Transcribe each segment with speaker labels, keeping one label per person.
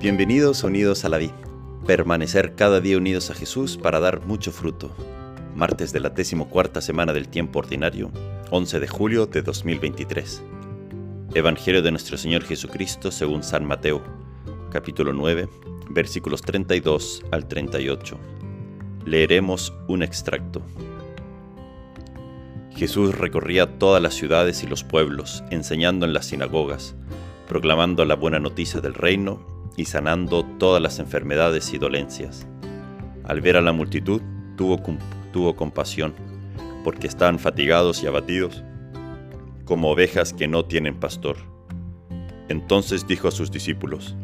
Speaker 1: Bienvenidos unidos a la vida. Permanecer cada día unidos a Jesús para dar mucho fruto. Martes de la cuarta semana del tiempo ordinario, 11 de julio de 2023. Evangelio de nuestro Señor Jesucristo según San Mateo, capítulo 9, versículos 32 al 38. Leeremos un extracto. Jesús recorría todas las ciudades y los pueblos, enseñando en las sinagogas, proclamando la buena noticia del reino y sanando todas las enfermedades y dolencias. Al ver a la multitud, tuvo, compasión, porque estaban fatigados y abatidos, como ovejas que no tienen pastor. Entonces dijo a sus discípulos,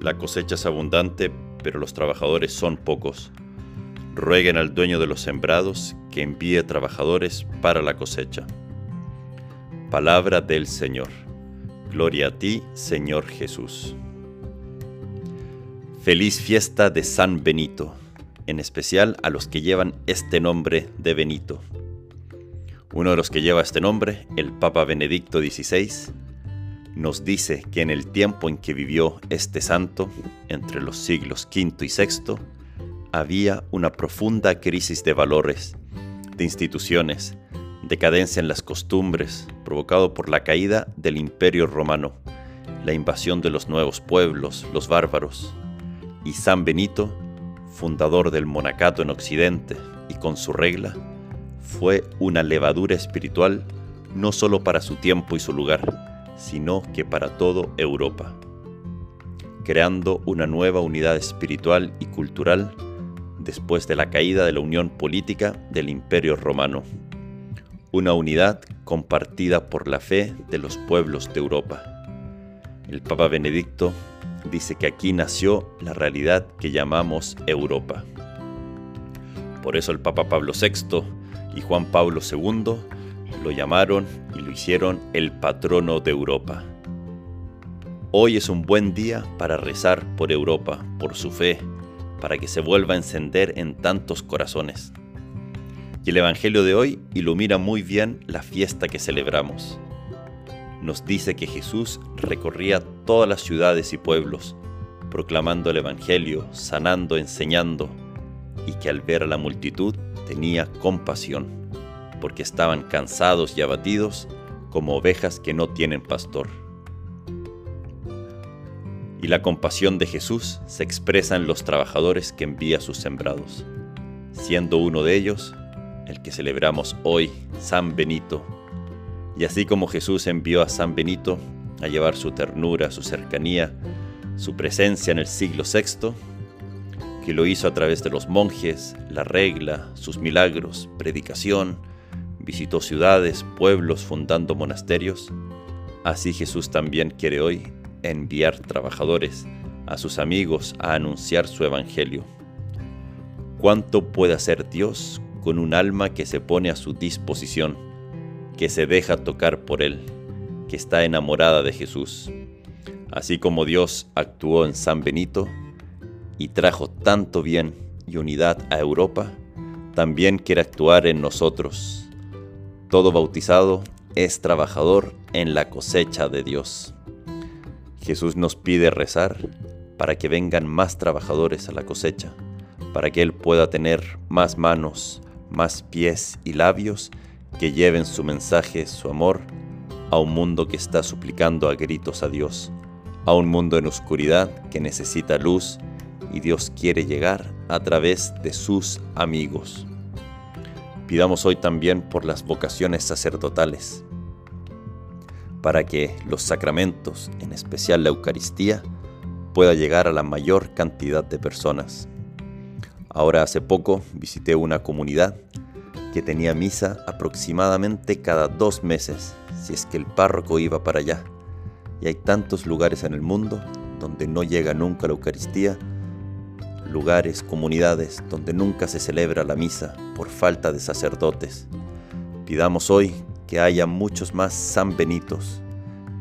Speaker 1: La cosecha es abundante, pero los trabajadores son pocos. Rueguen al dueño de los sembrados que envíe trabajadores para la cosecha. Palabra del Señor. Gloria a ti, Señor Jesús. Feliz fiesta de San Benito, en especial a los que llevan este nombre de Benito. Uno de los que lleva este nombre, el Papa Benedicto XVI, nos dice que en el tiempo en que vivió este santo, entre los siglos V y VI, había una profunda crisis de valores, de instituciones, decadencia en las costumbres, provocado por la caída del imperio romano, la invasión de los nuevos pueblos, los bárbaros, y San Benito, fundador del monacato en Occidente y con su regla, fue una levadura espiritual no solo para su tiempo y su lugar, sino que para todo Europa, creando una nueva unidad espiritual y cultural después de la caída de la unión política del Imperio Romano, una unidad compartida por la fe de los pueblos de Europa. El Papa Benedicto dice que aquí nació la realidad que llamamos Europa. Por eso el Papa Pablo VI y Juan Pablo II lo llamaron y lo hicieron el patrono de Europa. Hoy es un buen día para rezar por Europa, por su fe, para que se vuelva a encender en tantos corazones. Y el Evangelio de hoy ilumina muy bien la fiesta que celebramos nos dice que Jesús recorría todas las ciudades y pueblos, proclamando el Evangelio, sanando, enseñando, y que al ver a la multitud tenía compasión, porque estaban cansados y abatidos como ovejas que no tienen pastor. Y la compasión de Jesús se expresa en los trabajadores que envía sus sembrados, siendo uno de ellos el que celebramos hoy, San Benito, y así como Jesús envió a San Benito a llevar su ternura, su cercanía, su presencia en el siglo VI, que lo hizo a través de los monjes, la regla, sus milagros, predicación, visitó ciudades, pueblos, fundando monasterios, así Jesús también quiere hoy enviar trabajadores a sus amigos a anunciar su evangelio. ¿Cuánto puede hacer Dios con un alma que se pone a su disposición? Que se deja tocar por Él, que está enamorada de Jesús. Así como Dios actuó en San Benito y trajo tanto bien y unidad a Europa, también quiere actuar en nosotros. Todo bautizado es trabajador en la cosecha de Dios. Jesús nos pide rezar para que vengan más trabajadores a la cosecha, para que Él pueda tener más manos, más pies y labios que lleven su mensaje, su amor, a un mundo que está suplicando a gritos a Dios, a un mundo en oscuridad que necesita luz y Dios quiere llegar a través de sus amigos. Pidamos hoy también por las vocaciones sacerdotales, para que los sacramentos, en especial la Eucaristía, pueda llegar a la mayor cantidad de personas. Ahora hace poco visité una comunidad que tenía misa aproximadamente cada dos meses, si es que el párroco iba para allá. Y hay tantos lugares en el mundo donde no llega nunca la Eucaristía, lugares, comunidades donde nunca se celebra la misa por falta de sacerdotes. Pidamos hoy que haya muchos más San Benitos,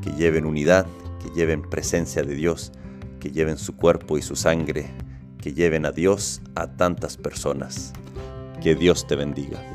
Speaker 1: que lleven unidad, que lleven presencia de Dios, que lleven su cuerpo y su sangre, que lleven a Dios a tantas personas. Que Dios te bendiga.